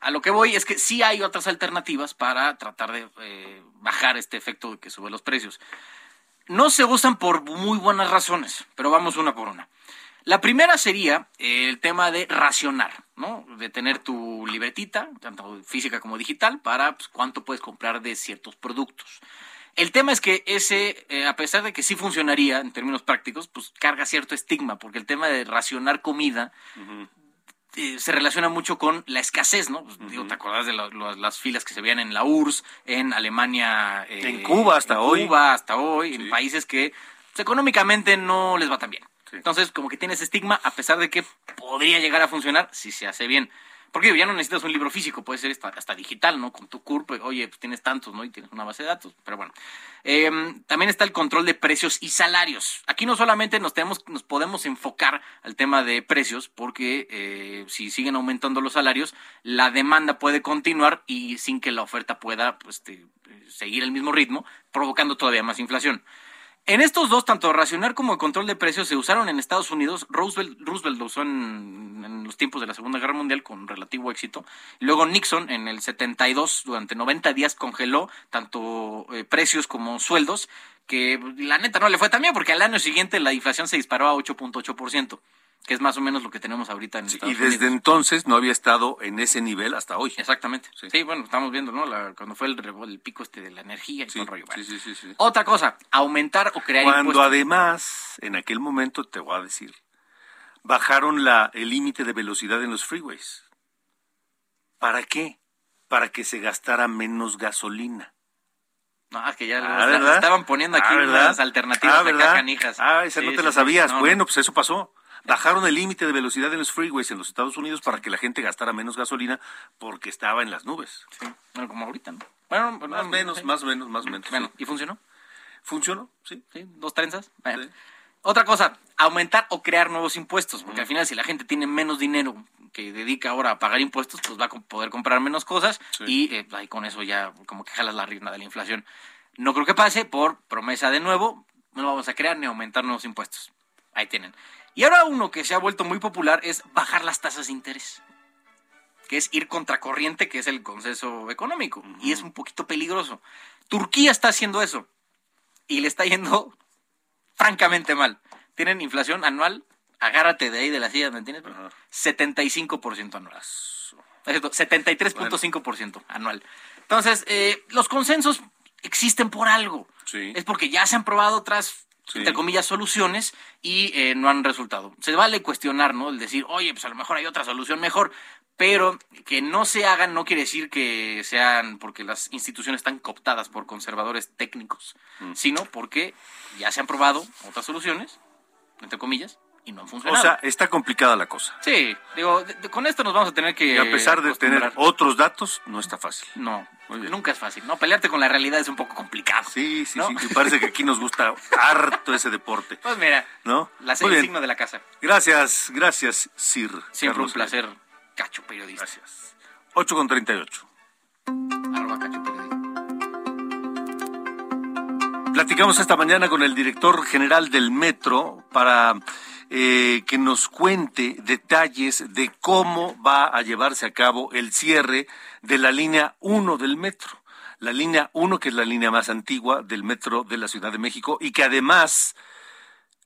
[SPEAKER 8] a lo que voy es que sí hay otras alternativas para tratar de eh, bajar este efecto que sube los precios. No se usan por muy buenas razones, pero vamos una por una. La primera sería eh, el tema de racionar, ¿no? De tener tu libretita, tanto física como digital, para pues, cuánto puedes comprar de ciertos productos. El tema es que ese, eh, a pesar de que sí funcionaría en términos prácticos, pues carga cierto estigma, porque el tema de racionar comida eh, se relaciona mucho con la escasez, ¿no? Pues, digo, ¿te acordás de las filas que se veían en la URSS, en Alemania? eh,
[SPEAKER 1] En Cuba hasta
[SPEAKER 8] en
[SPEAKER 1] hoy.
[SPEAKER 8] Cuba hasta hoy, en países que pues, económicamente no les va tan bien.
[SPEAKER 1] Sí.
[SPEAKER 8] Entonces, como que tiene ese estigma, a pesar de que podría llegar a funcionar si se hace bien. Porque ya no necesitas un libro físico, puede ser hasta, digital, ¿no? Con tu CURP, oye, pues tienes tantos, ¿no? Y tienes una base de datos, pero bueno. Eh, también está el control de precios y salarios. Aquí no solamente nos, tenemos, nos podemos enfocar al tema de precios, porque eh, si siguen aumentando los salarios, la demanda puede continuar y sin que la oferta pueda pues, este, eh, seguir el mismo ritmo, provocando todavía más inflación. En estos dos, tanto racionar como el control de precios, se usaron en Estados Unidos. Roosevelt, Roosevelt lo usó en, los tiempos de la Segunda Guerra Mundial con relativo éxito. Luego Nixon en el 72, durante 90 días, congeló tanto eh, precios como sueldos, que la neta no le fue tan bien, porque al año siguiente la inflación se disparó a 8.8%, que es más o menos lo que tenemos ahorita en
[SPEAKER 1] Sí,
[SPEAKER 8] Estados
[SPEAKER 1] y desde
[SPEAKER 8] Unidos.
[SPEAKER 1] entonces no había estado en ese nivel hasta hoy.
[SPEAKER 8] Exactamente.
[SPEAKER 1] Sí.
[SPEAKER 8] Sí. bueno, estamos viendo, ¿no? La- cuando fue el, pico este de la energía y
[SPEAKER 1] Sí,
[SPEAKER 8] todo el rollo.
[SPEAKER 1] sí,
[SPEAKER 8] Bueno.
[SPEAKER 1] sí, sí, sí.
[SPEAKER 8] Otra cosa, aumentar o crear
[SPEAKER 1] Cuando
[SPEAKER 8] impuestos.
[SPEAKER 1] además, en aquel momento, te voy a decir, bajaron la, el límite de velocidad en los freeways. ¿Para qué? Para que se gastara menos gasolina.
[SPEAKER 8] No, es que ya
[SPEAKER 1] Ah,
[SPEAKER 8] estaban poniendo aquí
[SPEAKER 1] Ah,
[SPEAKER 8] unas alternativas
[SPEAKER 1] Ah,
[SPEAKER 8] acá
[SPEAKER 1] ¿verdad?
[SPEAKER 8] canijas.
[SPEAKER 1] Ah, esa no te la sabías.
[SPEAKER 8] No,
[SPEAKER 1] bueno, pues eso pasó. Bajaron el límite de velocidad en los freeways en los Estados Unidos para que la gente gastara menos gasolina porque estaba en las nubes.
[SPEAKER 8] sí. Bueno, como ahorita, ¿no? Bueno,
[SPEAKER 1] Más
[SPEAKER 8] no,
[SPEAKER 1] menos,
[SPEAKER 8] sí.
[SPEAKER 1] más menos, más o menos.
[SPEAKER 8] Bueno,
[SPEAKER 1] sí.
[SPEAKER 8] ¿y funcionó?
[SPEAKER 1] ¿Funcionó? Sí.
[SPEAKER 8] ¿Sí? ¿Dos trenzas? Bueno.
[SPEAKER 1] Sí.
[SPEAKER 8] Otra cosa, aumentar o crear nuevos impuestos, porque al final si la gente tiene menos dinero que dedica ahora a pagar impuestos, pues va a poder comprar menos cosas y eh, ahí con eso ya como que jalas la rienda de la inflación. No creo que pase por promesa de nuevo, no vamos a crear ni aumentar nuevos impuestos. Ahí tienen. Y ahora uno que se ha vuelto muy popular es bajar las tasas de interés, que es ir contracorriente, que es el consenso económico, y es un poquito peligroso. Turquía está haciendo eso y le está yendo francamente mal. Tienen inflación anual, agárrate de ahí de la silla, ¿me entiendes? 75% anual. Es cierto, 73.5% anual. Entonces, eh, los consensos existen por algo.
[SPEAKER 1] Sí.
[SPEAKER 8] Es porque ya se han probado otras,
[SPEAKER 1] Sí.
[SPEAKER 8] entre comillas, soluciones y eh, no han resultado. Se vale cuestionar, ¿no? El decir, oye, pues a lo mejor hay otra solución mejor. Pero que no se hagan no quiere decir que sean porque las instituciones están cooptadas por conservadores técnicos,
[SPEAKER 1] Mm.
[SPEAKER 8] sino porque ya se han probado otras soluciones, entre comillas, y no han
[SPEAKER 1] O
[SPEAKER 8] funcionado.
[SPEAKER 1] sea, está complicada la cosa.
[SPEAKER 8] sí, digo, de- de- con esto nos vamos a tener que...
[SPEAKER 1] Y a pesar de tener otros datos, no está fácil.
[SPEAKER 8] No, nunca es fácil, ¿no? Pelearte con la realidad es un poco complicado.
[SPEAKER 1] Sí, sí,
[SPEAKER 8] ¿no?
[SPEAKER 1] sí. Me parece que aquí nos gusta harto ese deporte.
[SPEAKER 8] Pues mira,
[SPEAKER 1] ¿No?
[SPEAKER 8] la
[SPEAKER 1] bien.
[SPEAKER 8] signo de la casa.
[SPEAKER 1] Gracias, gracias, Sir.
[SPEAKER 8] Siempre
[SPEAKER 1] Carlos
[SPEAKER 8] un placer, cacho periodista.
[SPEAKER 1] Gracias. 8 con 38.
[SPEAKER 8] Arroba cacho periodista.
[SPEAKER 1] Platicamos esta mañana con el director general del Metro para eh, que nos cuente detalles de cómo va a llevarse a cabo el cierre de la línea 1 del Metro. la línea 1, que es la línea más antigua del metro de la Ciudad de México y que además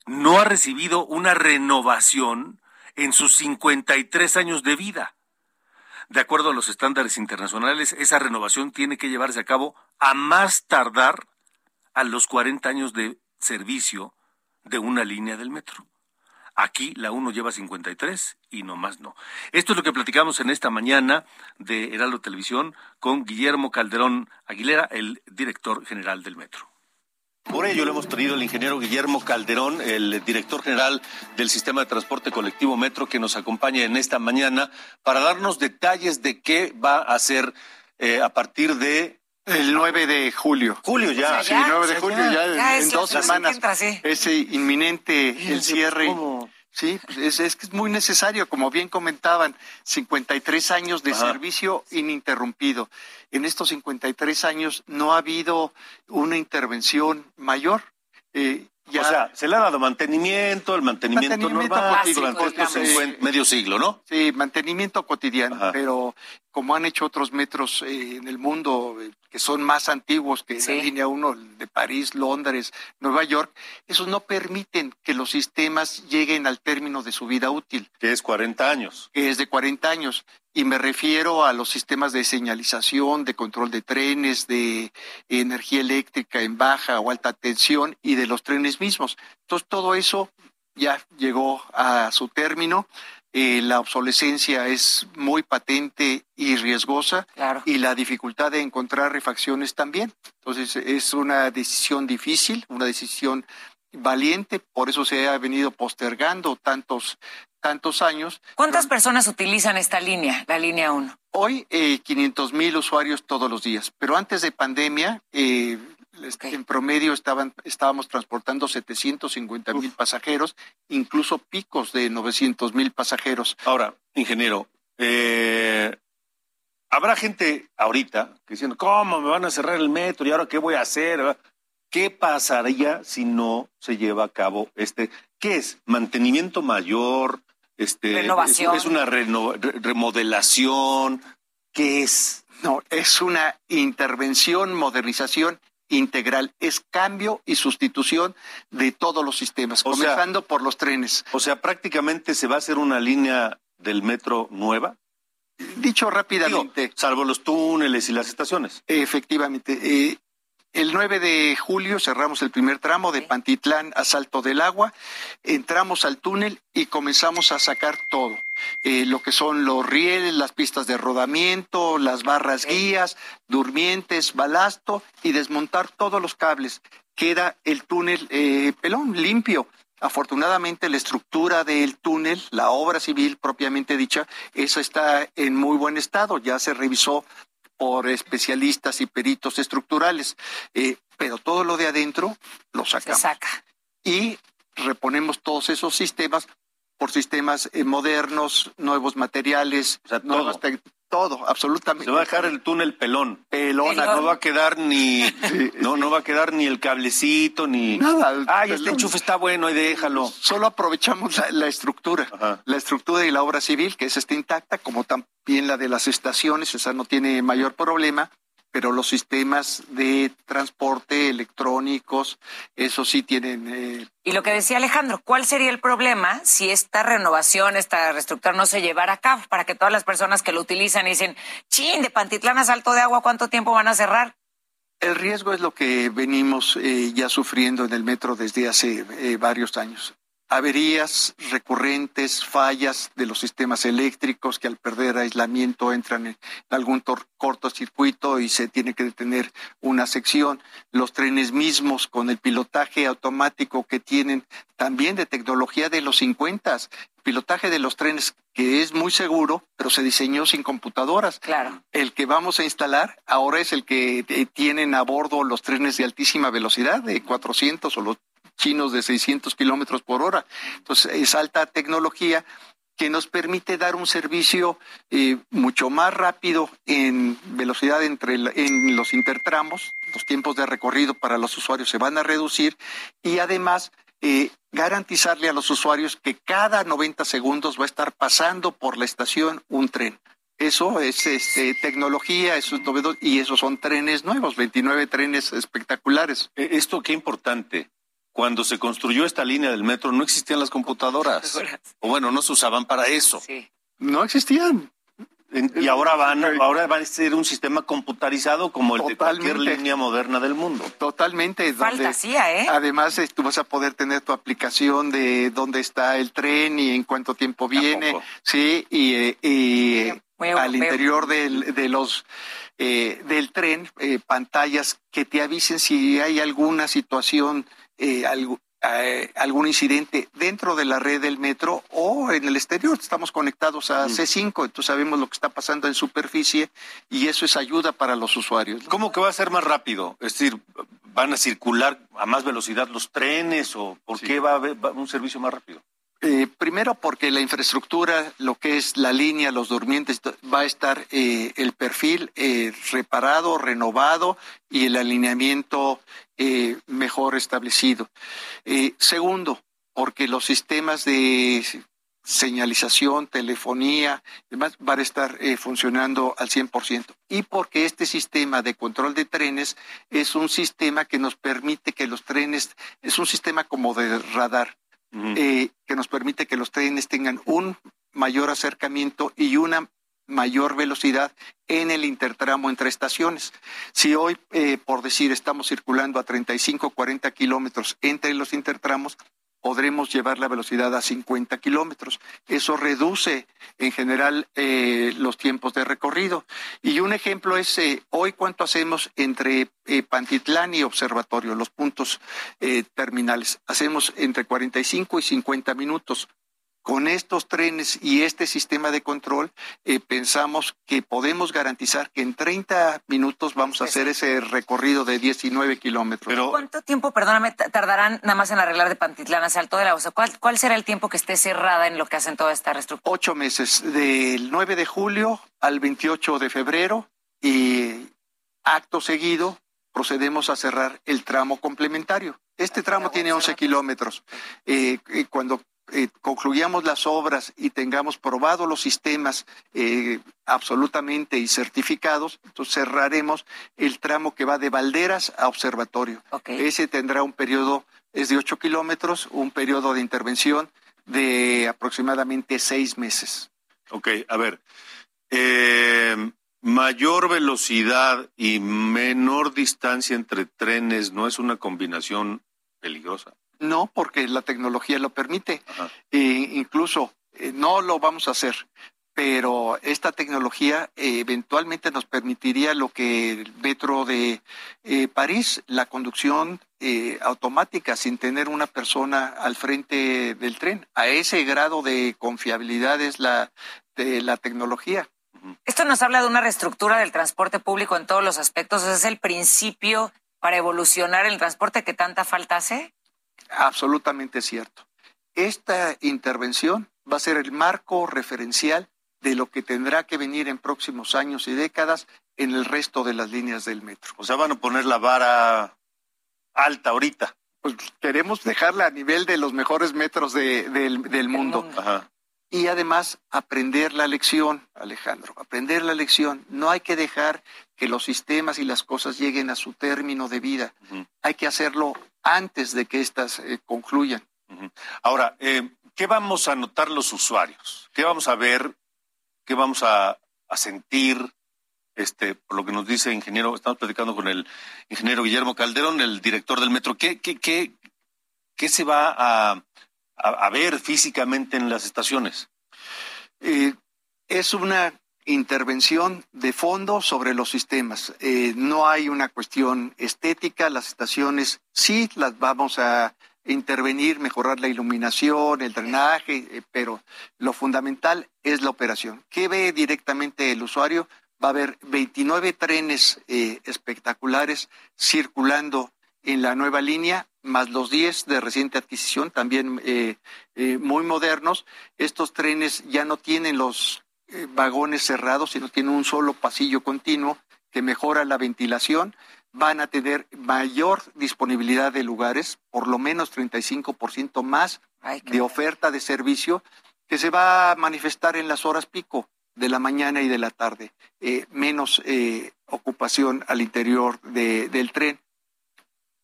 [SPEAKER 1] no ha recibido una renovación en sus 53 años de vida. De acuerdo a los estándares internacionales, esa renovación tiene que llevarse a cabo a más tardar a los 40 años de servicio de una línea del metro. Aquí la 1 lleva 53 y no más no. Esto es lo que platicamos en esta mañana de Heraldo Televisión con Guillermo Calderón Aguilera, el director general del metro.
[SPEAKER 9] Por ello le hemos traído al ingeniero Guillermo Calderón, el director general del sistema de transporte colectivo Metro, que nos acompaña en esta mañana para darnos detalles de qué va a hacer eh, a partir de
[SPEAKER 10] el 9 de julio.
[SPEAKER 9] Julio ya.
[SPEAKER 10] Sí, 9 de julio, ya,
[SPEAKER 11] Ya
[SPEAKER 10] en
[SPEAKER 11] es
[SPEAKER 10] dos semanas.
[SPEAKER 11] semana que entra, sí.
[SPEAKER 10] Es eh, inminente el cierre. Sí, pues es, es que es muy necesario, como bien comentaban, 53 años de
[SPEAKER 9] Ajá.
[SPEAKER 10] servicio ininterrumpido. En estos 53 años no ha habido una intervención mayor. Eh, ya-
[SPEAKER 9] O sea, se le ha dado mantenimiento, el mantenimiento,
[SPEAKER 10] Mantenimiento
[SPEAKER 9] normal
[SPEAKER 10] básico,
[SPEAKER 9] durante estos
[SPEAKER 10] digamos.
[SPEAKER 9] 50 medio siglo, ¿no?
[SPEAKER 10] Sí, mantenimiento cotidiano, pero como han hecho otros metros eh, en el mundo eh, que son más antiguos que la línea 1 el de París, Londres, Nueva York, esos no permiten que los sistemas lleguen al término de su vida útil.
[SPEAKER 9] Que es 40 años.
[SPEAKER 10] Que es de 40 años. Y me refiero a los sistemas de señalización, de control de trenes, de energía eléctrica en baja o alta tensión y de los trenes mismos. Entonces todo eso ya llegó a su término. Eh, la obsolescencia es muy patente y riesgosa y la dificultad de encontrar refacciones también. Entonces es una decisión difícil, una decisión valiente, por eso se ha venido postergando tantos tantos años.
[SPEAKER 11] ¿Cuántas personas utilizan esta línea, la línea 1?
[SPEAKER 10] Hoy eh, 500 mil usuarios todos los días, pero antes de pandemia eh, en promedio estaban estábamos transportando 750 mil pasajeros, incluso picos de 900 mil pasajeros.
[SPEAKER 9] Ahora, ingeniero, eh, habrá gente ahorita diciendo, ¿cómo me van a cerrar el metro? ¿Y ahora qué voy a hacer? ¿Qué pasaría si no se lleva a cabo este? ¿Qué es? ¿Mantenimiento mayor? Este,
[SPEAKER 11] Renovación.
[SPEAKER 9] ¿Es, es una reno- re- remodelación? ¿Qué es?
[SPEAKER 10] No, es una intervención, modernización integral, es cambio y sustitución de todos los sistemas,
[SPEAKER 9] O sea-
[SPEAKER 10] comenzando por los trenes.
[SPEAKER 9] O sea, prácticamente se va a hacer una línea del metro nueva.
[SPEAKER 10] Dicho rápidamente.
[SPEAKER 9] salvo los túneles y las estaciones.
[SPEAKER 10] Efectivamente. eh, el 9 de julio cerramos el primer tramo de Pantitlán a Salto del Agua, entramos al túnel y comenzamos a sacar todo, eh, lo que son los rieles, las pistas de rodamiento, las barras guías, durmientes, balasto y desmontar todos los cables. Queda el túnel eh, pelón, limpio. Afortunadamente la estructura del túnel, la obra civil propiamente dicha, esa está en muy buen estado, ya se revisó por especialistas y peritos estructurales, eh, pero todo lo de adentro lo sacamos. Y reponemos todos esos sistemas por sistemas eh, modernos, nuevos materiales, nuevas tec- todo, absolutamente.
[SPEAKER 9] Se va a dejar el túnel pelón.
[SPEAKER 10] Pelón,
[SPEAKER 9] No va a quedar ni, no, no va a quedar ni el cablecito, ni
[SPEAKER 10] Nada.
[SPEAKER 9] Ay, este enchufe está bueno y déjalo.
[SPEAKER 10] Solo aprovechamos la, la estructura, la estructura y la obra civil, que esa está intacta, como también la de las estaciones, esa no tiene mayor problema, pero los sistemas de transporte electrónicos, eso sí tienen... eh,
[SPEAKER 11] Y lo que decía Alejandro, ¿cuál sería el problema si esta renovación, esta reestructura no se llevara a cabo para que todas las personas que lo utilizan y dicen, chin, de Pantitlán a Salto de Agua, ¿cuánto tiempo van a cerrar?
[SPEAKER 10] El riesgo es lo que venimos eh, ya sufriendo en el metro desde hace eh, varios años. Averías recurrentes, fallas de los sistemas eléctricos que al perder aislamiento entran en algún cortocircuito y se tiene que detener una sección. Los trenes mismos con el pilotaje automático que tienen también de tecnología de los 50, pilotaje de los trenes que es muy seguro, pero se diseñó sin computadoras.
[SPEAKER 11] Claro.
[SPEAKER 10] El que vamos a instalar ahora es el que eh, tienen a bordo los trenes de altísima velocidad, de 400 o los chinos de 600 kilómetros por hora. Entonces, es alta tecnología que nos permite dar un servicio eh, mucho más rápido en velocidad entre la- en los intertramos, los tiempos de recorrido para los usuarios se van a reducir y además eh, garantizarle a los usuarios que cada 90 segundos va a estar pasando por la estación un tren. Eso es este, tecnología, eso es novedoso, y esos son trenes nuevos, 29 trenes espectaculares.
[SPEAKER 9] Eh, Esto qué importante. Cuando se construyó esta línea del metro no existían las computadoras. O bueno, no se usaban para eso.
[SPEAKER 10] No existían.
[SPEAKER 9] Y ahora van, ahora va a ser un sistema computarizado como el de cualquier línea moderna del mundo.
[SPEAKER 10] Totalmente. donde
[SPEAKER 11] Fantasía, ¿eh?
[SPEAKER 10] Además, eh, tú vas a poder tener tu aplicación de dónde está el tren y en cuánto tiempo viene. Sí, y, eh, y, eh, al interior del, de los eh, del tren, eh, pantallas que te avisen si hay alguna situación, eh, algo- eh, algún incidente dentro de la red del metro o en el exterior. Estamos conectados a C5, entonces sabemos lo que está pasando en superficie y eso es ayuda para los usuarios. ¿no?
[SPEAKER 9] ¿Cómo que va a ser más rápido? Es decir, ¿van a circular a más velocidad los trenes o por qué va a haber un servicio más rápido?
[SPEAKER 10] Eh, primero porque la infraestructura, lo que es la línea, los durmientes, va a estar eh, el perfil eh, reparado, renovado y el alineamiento eh, mejor establecido. Eh, segundo, porque los sistemas de señalización, telefonía, demás, van a estar eh, funcionando al 100%. Y porque este sistema de control de trenes es un sistema que nos permite que los trenes, es un sistema como de radar, eh, que nos permite que los trenes tengan un mayor acercamiento y una mayor velocidad en el intertramo entre estaciones. Si hoy, eh, por decir, estamos circulando a 35, 40 kilómetros entre los intertramos, podremos llevar la velocidad a 50 kilómetros. Eso reduce en general eh, los tiempos de recorrido. Y un ejemplo es eh, hoy cuánto hacemos entre eh, Pantitlán y Observatorio, los puntos terminales. Hacemos entre 45 y 50 minutos. Con estos trenes y este sistema de control, eh, pensamos que podemos garantizar que en 30 minutos vamos a hacer ese recorrido de 19 kilómetros.
[SPEAKER 11] ¿Cuánto tiempo, perdóname, tardarán nada más en arreglar de Pantitlán a Salto de la Osa? ¿Cuál, ¿Cuál será el tiempo que esté cerrada en lo que hacen toda esta reestructuración?
[SPEAKER 10] Ocho meses, del 9 de julio al 28 de febrero y acto seguido procedemos a cerrar el tramo complementario. Este tramo tiene 11 kilómetros. Eh, eh, cuando eh, concluyamos las obras y tengamos probado los sistemas eh, absolutamente y certificados, entonces cerraremos el tramo que va de Valderas a Observatorio. Ese tendrá un periodo, es de 8 kilómetros, un periodo de intervención de aproximadamente seis meses.
[SPEAKER 9] Ok, a ver. eh, mayor velocidad y menor distancia entre trenes no es una combinación peligrosa.
[SPEAKER 10] No, porque la tecnología lo permite. E incluso eh, no lo vamos a hacer, pero esta tecnología eh, eventualmente nos permitiría lo que el metro de eh, París, la conducción eh, automática sin tener una persona al frente del tren. A ese grado de confiabilidad es la, de la tecnología.
[SPEAKER 11] Esto nos habla de una reestructura del transporte público en todos los aspectos. ¿Es el principio para evolucionar el transporte que tanta falta hace?
[SPEAKER 10] Absolutamente cierto. Esta intervención va a ser el marco referencial de lo que tendrá que venir en próximos años y décadas en el resto de las líneas del metro.
[SPEAKER 9] O sea, van a poner la vara alta ahorita.
[SPEAKER 10] Pues queremos dejarla a nivel de los mejores metros de- del, del mundo.
[SPEAKER 9] Ajá.
[SPEAKER 10] Y además aprender la lección, Alejandro, aprender la lección. No hay que dejar que los sistemas y las cosas lleguen a su término de vida. Hay que hacerlo antes de que éstas eh, concluyan.
[SPEAKER 9] Ahora, eh, ¿qué vamos a notar los usuarios? ¿Qué vamos a ver? ¿Qué vamos a, a sentir? Este, por lo que nos dice el ingeniero, estamos platicando con el ingeniero Guillermo Calderón, el director del metro. ¿Qué, qué, qué, qué se va a, a- ver físicamente en las estaciones?
[SPEAKER 10] Eh, es una intervención de fondo sobre los sistemas. Eh, no hay una cuestión estética, las estaciones sí las vamos a intervenir, mejorar la iluminación, el drenaje, eh, pero lo fundamental es la operación. ¿Qué ve directamente el usuario? Va a haber 29 trenes espectaculares circulando en la nueva línea, más los 10 de reciente adquisición, también eh, eh, muy modernos. Estos trenes ya no tienen los eh, vagones cerrados, sino tienen un solo pasillo continuo que mejora la ventilación. Van a tener mayor disponibilidad de lugares, por lo menos 35% más de oferta de servicio que se va a manifestar en las horas pico. de la mañana y de la tarde, menos eh, ocupación al interior de- del tren.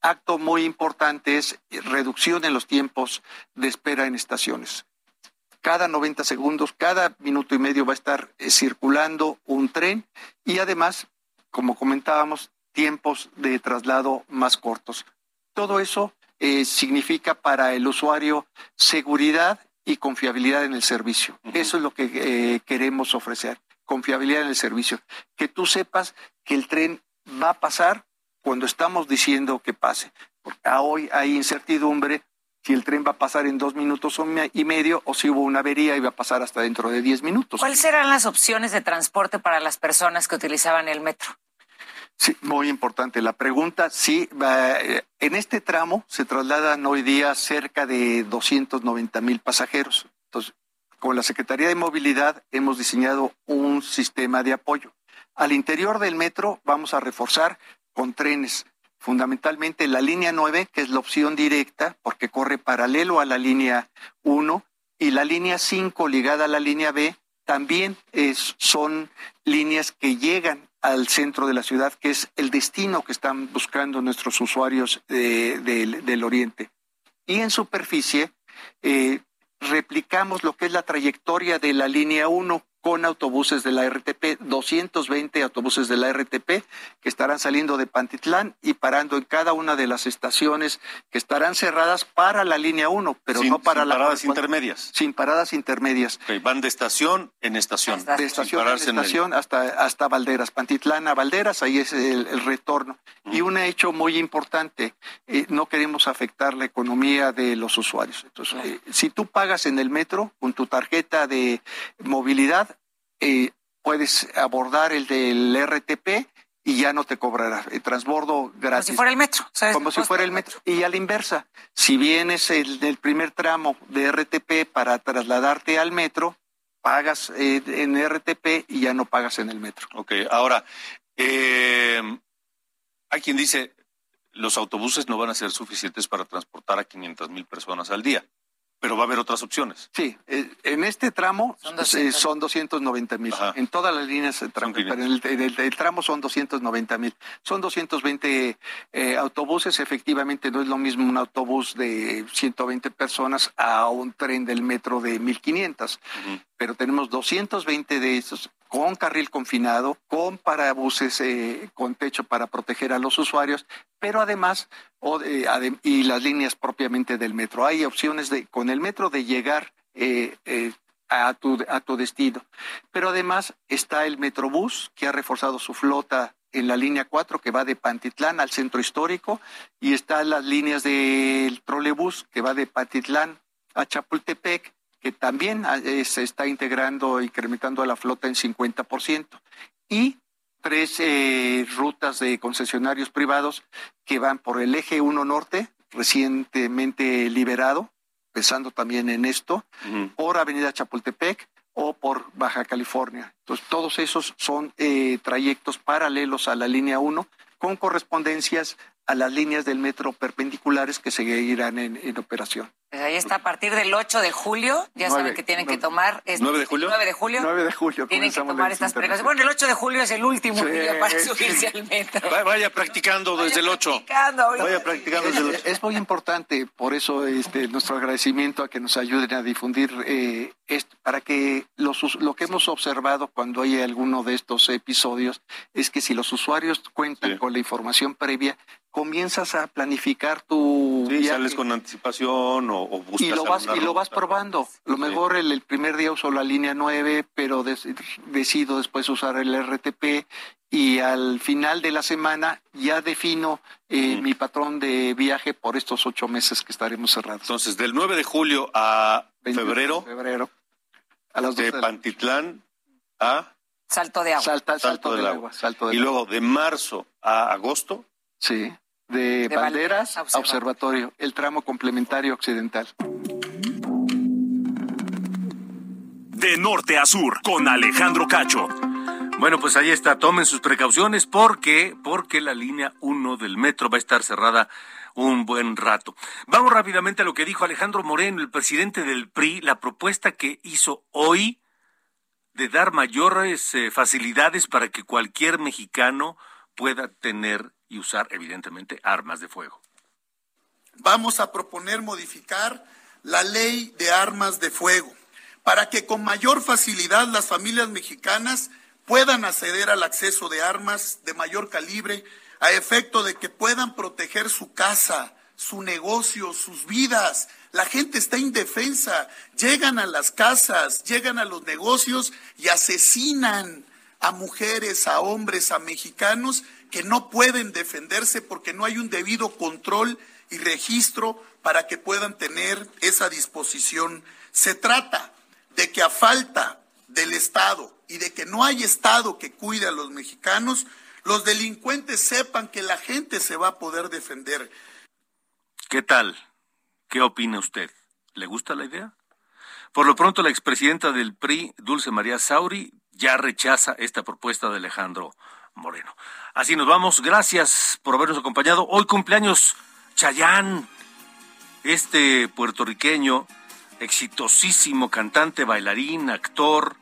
[SPEAKER 10] Acto muy importante es reducción en los tiempos de espera en estaciones. Cada 90 segundos, cada minuto y medio va a estar eh, circulando un tren y además, como comentábamos, tiempos de traslado más cortos. Todo eso eh, significa para el usuario seguridad y confiabilidad en el servicio. Eso es lo que eh, queremos ofrecer, confiabilidad en el servicio. Que tú sepas que el tren va a pasar cuando estamos diciendo que pase. Porque a hoy hay incertidumbre si el tren va a pasar en dos minutos y medio o si hubo una avería y va a pasar hasta dentro de diez minutos.
[SPEAKER 11] ¿Cuáles serán las opciones de transporte para las personas que utilizaban el metro?
[SPEAKER 10] Sí, muy importante la pregunta. Sí, eh, en este tramo se trasladan hoy día cerca de 290 mil pasajeros. Entonces, con la Secretaría de Movilidad hemos diseñado un sistema de apoyo. Al interior del metro vamos a reforzar con trenes, fundamentalmente la línea 9, que es la opción directa, porque corre paralelo a la línea 1, y la línea 5 ligada a la línea B, también es- son líneas que llegan al centro de la ciudad, que es el destino que están buscando nuestros usuarios del, del oriente. Y en superficie, eh, replicamos lo que es la trayectoria de la línea 1 con autobuses de la RTP, 220 autobuses de la RTP que estarán saliendo de Pantitlán y parando en cada una de las estaciones que estarán cerradas para la línea 1, pero
[SPEAKER 9] Sin-
[SPEAKER 10] no para
[SPEAKER 9] sin
[SPEAKER 10] la
[SPEAKER 9] paradas intermedias.
[SPEAKER 10] Sin paradas intermedias.
[SPEAKER 9] Van de estación en estación.
[SPEAKER 10] De estación en estación hasta, hasta Valderas, Pantitlán a Valderas, ahí es el, el retorno. Y un hecho muy importante, eh, no queremos afectar la economía de los usuarios. Entonces, eh, si tú pagas en el metro con tu tarjeta de movilidad, eh, puedes abordar el del RTP y ya no te cobrará el transbordo gratis.
[SPEAKER 11] si fuera el metro, ¿sabes?
[SPEAKER 10] Como si fuera el metro. Y a la inversa, si vienes el del primer tramo de RTP para trasladarte al metro, pagas eh, en RTP y ya no pagas en el metro.
[SPEAKER 9] Ok, ahora, eh, hay quien dice, los autobuses no van a ser suficientes para transportar a 500 mil personas al día, pero va a haber otras opciones.
[SPEAKER 10] Sí, eh, en este tramo
[SPEAKER 11] Son
[SPEAKER 10] eh,
[SPEAKER 11] 200.
[SPEAKER 10] son 290 mil.
[SPEAKER 9] Ajá.
[SPEAKER 10] En todas las líneas, de tramo, pero en el, en el- el tramo son 290 mil. Son 220 eh, autobuses. Efectivamente, no es lo mismo un autobús de 120 personas a un tren del metro de 1500. Pero tenemos 220 de esos con carril confinado, con parabuses eh, con techo para proteger a los usuarios, pero además, y las líneas propiamente del metro. Hay opciones de con el metro de llegar eh, eh, a, tu, a tu destino. Pero además está el Metrobús, que ha reforzado su flota en la línea 4, que va de Pantitlán al centro histórico, y están las líneas del trolebús, que va de Pantitlán a Chapultepec, que también ah, eh, se está integrando, incrementando la flota en 50%. Y tres eh, rutas de concesionarios privados que van por el eje 1 norte, recientemente liberado, pensando también en esto, por Avenida Chapultepec o por Baja California. Entonces, todos esos son eh, trayectos paralelos a la línea 1 con correspondencias a las líneas del metro perpendiculares que seguirán en, en operación.
[SPEAKER 11] Pues ahí está, a partir del 8 de julio, ya
[SPEAKER 10] Nueve.
[SPEAKER 11] saben que tienen que tomar... es-
[SPEAKER 10] ¿Nueve de julio?
[SPEAKER 11] 9 de julio.
[SPEAKER 10] 9 de julio.
[SPEAKER 11] Tienen que tomar estas precauciones. Bueno, el 8 de julio es el último
[SPEAKER 10] Sí,
[SPEAKER 11] día para
[SPEAKER 10] sí.
[SPEAKER 11] subirse al metro.
[SPEAKER 9] Va- Vaya practicando desde el 8.
[SPEAKER 11] Practicando ahorita.
[SPEAKER 9] Vaya practicando desde el 8.
[SPEAKER 10] Es, muy importante, por eso este, nuestro agradecimiento a que nos ayuden a difundir eh, esto, para que los, lo que hemos observado cuando hay alguno de estos episodios es que si los usuarios cuentan con la información previa, comienzas a planificar tu
[SPEAKER 9] Sí,
[SPEAKER 10] viaje
[SPEAKER 9] sales con anticipación o, o buscas
[SPEAKER 10] y lo vas y lo vas probando. Lo mejor el, el primer día uso la línea 9, pero des- decido después usar el RTP y al final de la semana ya defino eh, mi patrón de viaje por estos ocho meses que estaremos cerrados.
[SPEAKER 9] Entonces, del 9 de julio a febrero,
[SPEAKER 10] febrero a las
[SPEAKER 9] de
[SPEAKER 10] 12 de la-
[SPEAKER 9] Pantitlán a
[SPEAKER 11] Salto de agua.
[SPEAKER 10] Salta, salto,
[SPEAKER 9] Salto
[SPEAKER 10] del
[SPEAKER 9] del
[SPEAKER 10] agua.
[SPEAKER 9] agua.
[SPEAKER 10] salto del
[SPEAKER 9] y luego de marzo a agosto.
[SPEAKER 10] Sí, de,
[SPEAKER 11] De
[SPEAKER 10] Valderas
[SPEAKER 11] Valderas
[SPEAKER 10] a observatorio, el tramo complementario occidental.
[SPEAKER 4] De norte a sur, con Alejandro Cacho.
[SPEAKER 1] Bueno, pues ahí está, tomen sus precauciones porque porque la línea 1 del metro va a estar cerrada un buen rato. Vamos rápidamente a lo que dijo Alejandro Moreno, el presidente del PRI, la propuesta que hizo hoy de dar mayores eh, facilidades para que cualquier mexicano pueda tener y usar, evidentemente, armas de fuego.
[SPEAKER 12] Vamos a proponer modificar la ley de armas de fuego para que con mayor facilidad las familias mexicanas puedan acceder al acceso de armas de mayor calibre a efecto de que puedan proteger su casa, su negocio, sus vidas. La gente está indefensa, llegan a las casas, llegan a los negocios y asesinan a mujeres, a hombres, a mexicanos que no pueden defenderse porque no hay un debido control y registro para que puedan tener esa disposición. Se trata de que a falta del Estado y de que no hay Estado que cuide a los mexicanos, los delincuentes sepan que la gente se va a poder defender.
[SPEAKER 1] ¿Qué tal? ¿Qué opina usted? ¿Le gusta la idea? Por lo pronto, la expresidenta del PRI, Dulce María Sauri, ya rechaza esta propuesta de Alejandro Moreno. Así nos vamos. Gracias por habernos acompañado. Hoy cumpleaños Chayán, este puertorriqueño, exitosísimo cantante, bailarín, actor.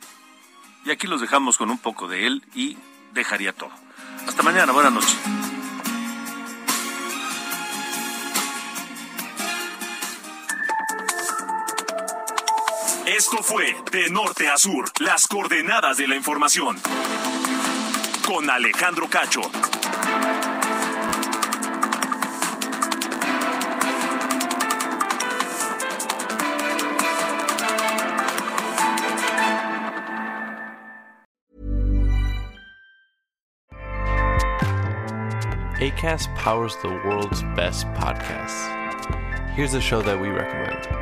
[SPEAKER 1] Y aquí los dejamos con un poco de él y dejaría todo. Hasta mañana, buenas noches.
[SPEAKER 4] Esto fue De Norte a Sur, las coordenadas de la información. Con Alejandro Cacho.
[SPEAKER 13] ACAST powers the world's best podcasts. Here's a show that we recommend.